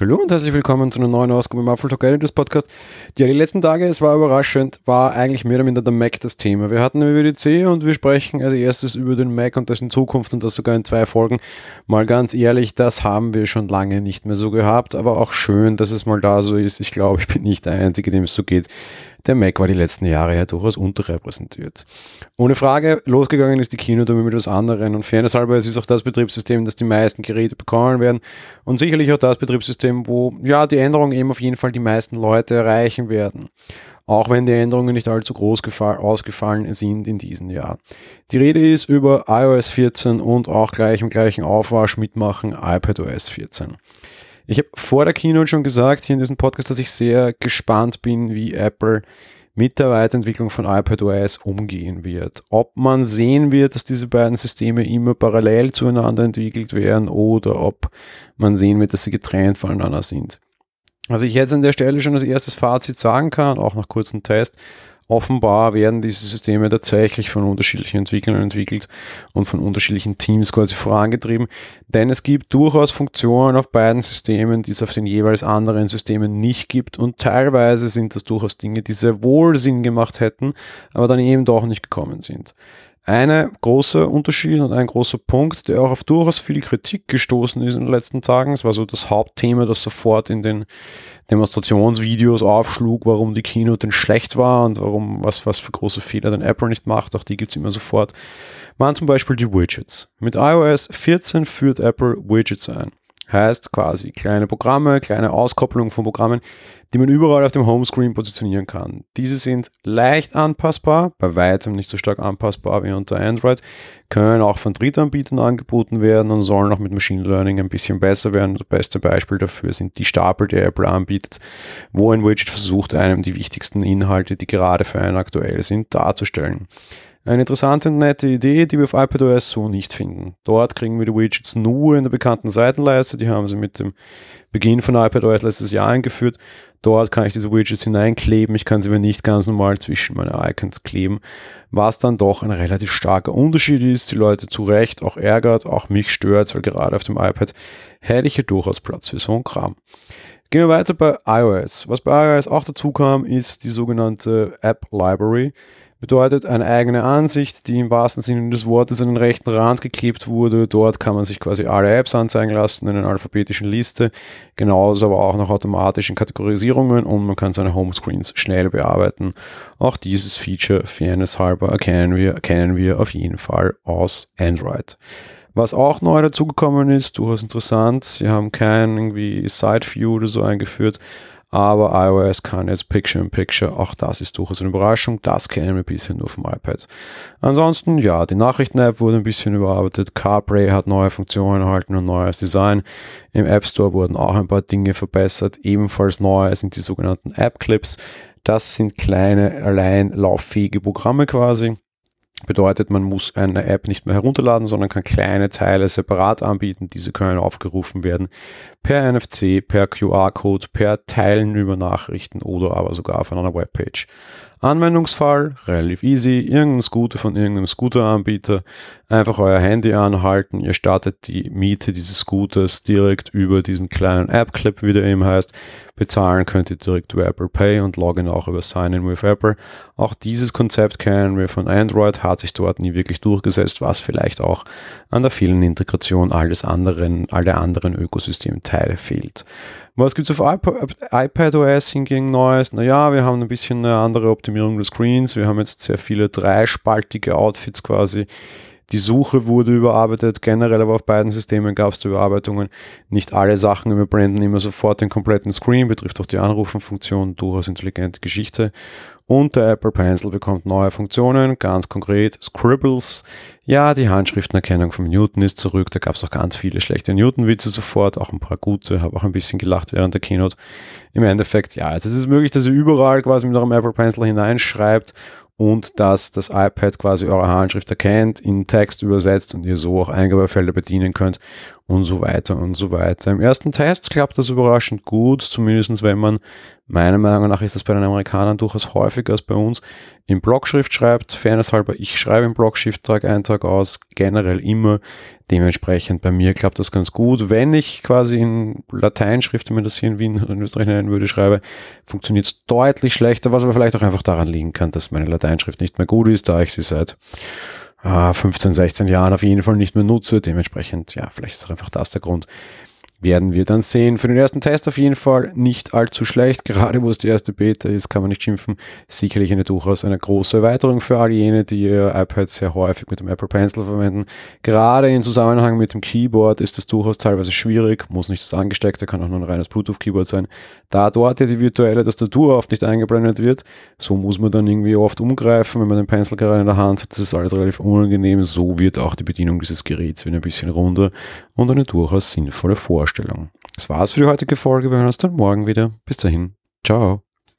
Hallo und herzlich willkommen zu einer neuen Ausgabe im Apple Talk Editors Podcast. Ja, die letzten Tage, es war überraschend, war eigentlich mehr oder minder der Mac das Thema. Wir hatten über die C und wir sprechen als erstes über den Mac und dessen Zukunft und das sogar in zwei Folgen. Mal ganz ehrlich, das haben wir schon lange nicht mehr so gehabt, aber auch schön, dass es mal da so ist. Ich glaube, ich bin nicht der Einzige, dem es so geht der Mac war die letzten Jahre ja durchaus unterrepräsentiert. Ohne Frage, losgegangen ist die Keynote mit etwas anderen und fairnesshalber, es ist auch das Betriebssystem, das die meisten Geräte bekommen werden und sicherlich auch das Betriebssystem, wo ja die Änderungen eben auf jeden Fall die meisten Leute erreichen werden auch wenn die Änderungen nicht allzu groß ausgefallen sind in diesem Jahr. Die Rede ist über iOS 14 und auch gleich im gleichen Aufwasch mitmachen iPadOS 14. Ich habe vor der Keynote schon gesagt hier in diesem Podcast, dass ich sehr gespannt bin, wie Apple mit der Weiterentwicklung von iPadOS umgehen wird. Ob man sehen wird, dass diese beiden Systeme immer parallel zueinander entwickelt werden oder ob man sehen wird, dass sie getrennt voneinander sind. Also ich jetzt an der Stelle schon als erstes Fazit sagen kann, auch nach kurzem Test, offenbar werden diese Systeme tatsächlich von unterschiedlichen Entwicklern entwickelt und von unterschiedlichen Teams quasi vorangetrieben, denn es gibt durchaus Funktionen auf beiden Systemen, die es auf den jeweils anderen Systemen nicht gibt und teilweise sind das durchaus Dinge, die sehr wohl Sinn gemacht hätten, aber dann eben doch nicht gekommen sind. Eine große Unterschied und ein großer Punkt, der auch auf durchaus viel Kritik gestoßen ist in den letzten Tagen, es war so das Hauptthema, das sofort in den Demonstrationsvideos aufschlug, warum die Keynote denn schlecht war und warum, was, was für große Fehler denn Apple nicht macht, auch die gibt's immer sofort, waren zum Beispiel die Widgets. Mit iOS 14 führt Apple Widgets ein. Heißt quasi kleine Programme, kleine Auskopplungen von Programmen, die man überall auf dem Homescreen positionieren kann. Diese sind leicht anpassbar, bei weitem nicht so stark anpassbar wie unter Android, können auch von Drittanbietern angeboten werden und sollen auch mit Machine Learning ein bisschen besser werden. Das beste Beispiel dafür sind die Stapel, die Apple anbietet, wo ein Widget versucht, einem die wichtigsten Inhalte, die gerade für einen aktuell sind, darzustellen. Eine interessante und nette Idee, die wir auf iPadOS so nicht finden. Dort kriegen wir die Widgets nur in der bekannten Seitenleiste. Die haben sie mit dem Beginn von iPadOS letztes Jahr eingeführt. Dort kann ich diese Widgets hineinkleben. Ich kann sie aber nicht ganz normal zwischen meine Icons kleben. Was dann doch ein relativ starker Unterschied ist. Die Leute zu Recht auch ärgert, auch mich stört, weil gerade auf dem iPad hätte ich hier durchaus Platz für so einen Kram. Gehen wir weiter bei iOS. Was bei iOS auch dazu kam, ist die sogenannte App Library bedeutet eine eigene Ansicht, die im wahrsten Sinne des Wortes an den rechten Rand geklebt wurde. Dort kann man sich quasi alle Apps anzeigen lassen in einer alphabetischen Liste, genauso aber auch noch automatischen Kategorisierungen und man kann seine Homescreens schnell bearbeiten. Auch dieses Feature, fairness halber, erkennen wir, erkennen wir auf jeden Fall aus Android. Was auch neu dazugekommen ist, durchaus interessant, sie haben kein irgendwie Side View oder so eingeführt, aber iOS kann jetzt Picture-in-Picture, auch das ist durchaus eine Überraschung, das kennen wir bisher nur vom iPad. Ansonsten, ja, die Nachrichten-App wurde ein bisschen überarbeitet, CarPlay hat neue Funktionen erhalten und neues Design. Im App Store wurden auch ein paar Dinge verbessert, ebenfalls neu sind die sogenannten App-Clips. Das sind kleine, allein lauffähige Programme quasi Bedeutet, man muss eine App nicht mehr herunterladen, sondern kann kleine Teile separat anbieten. Diese können aufgerufen werden per NFC, per QR-Code, per Teilen über Nachrichten oder aber sogar auf einer Webpage. Anwendungsfall, relativ easy, irgendein Scooter von irgendeinem Scooteranbieter, einfach euer Handy anhalten, ihr startet die Miete dieses Scooters direkt über diesen kleinen App-Clip, wie der eben heißt. Bezahlen könnt ihr direkt über Apple Pay und loggen auch über Sign-in with Apple. Auch dieses Konzept kennen wir von Android, hat sich dort nie wirklich durchgesetzt, was vielleicht auch an der vielen Integration all des anderen, all der anderen Ökosystemteile fehlt. Was gibt es auf iPadOS hingegen Neues? Naja, wir haben ein bisschen eine andere Optimierung des Screens. Wir haben jetzt sehr viele dreispaltige Outfits quasi. Die Suche wurde überarbeitet, generell aber auf beiden Systemen gab es Überarbeitungen. Nicht alle Sachen überbranden immer sofort den kompletten Screen, betrifft auch die Anrufenfunktion, durchaus intelligente Geschichte. Und der Apple Pencil bekommt neue Funktionen, ganz konkret Scribbles. Ja, die Handschriftenerkennung von Newton ist zurück. Da gab es auch ganz viele schlechte Newton-Witze sofort, auch ein paar gute, habe auch ein bisschen gelacht während der Keynote. Im Endeffekt, ja, es ist möglich, dass ihr überall quasi mit eurem Apple Pencil hineinschreibt und dass das iPad quasi eure Handschrift erkennt, in Text übersetzt und ihr so auch Eingabefelder bedienen könnt und so weiter und so weiter. Im ersten Test klappt das überraschend gut, zumindest wenn man, meiner Meinung nach ist das bei den Amerikanern durchaus häufiger als bei uns, in Blockschrift schreibt. Fairness halber, ich schreibe in Blockschrift Tag ein, Tag aus, generell immer. Dementsprechend bei mir klappt das ganz gut. Wenn ich quasi in Lateinschrift, wenn man das hier in Wien oder in Österreich nennen würde, schreibe, funktioniert es deutlich schlechter, was aber vielleicht auch einfach daran liegen kann, dass meine Lateinschrift nicht mehr gut ist, da ich sie seit 15, ah, 16 Jahren auf jeden Fall nicht mehr nutze. Dementsprechend, ja, vielleicht ist auch einfach das der Grund, werden wir dann sehen. Für den ersten Test auf jeden Fall nicht allzu schlecht. Gerade wo es die erste Beta ist, kann man nicht schimpfen. Sicherlich eine durchaus eine große Erweiterung für all jene, die ihr iPad sehr häufig mit dem Apple Pencil verwenden. Gerade in Zusammenhang mit dem Keyboard ist es durchaus teilweise schwierig. Muss nicht das angesteckte, kann auch nur ein reines Bluetooth-Keyboard sein. Da dort ja die virtuelle Tastatur oft nicht eingeblendet wird, so muss man dann irgendwie oft umgreifen, wenn man den Pencil gerade in der Hand hat. Das ist alles relativ unangenehm. So wird auch die Bedienung dieses Geräts wieder ein bisschen runder und eine durchaus sinnvolle Vorstellung. Das war's für die heutige Folge. Wir hören uns dann morgen wieder. Bis dahin. Ciao.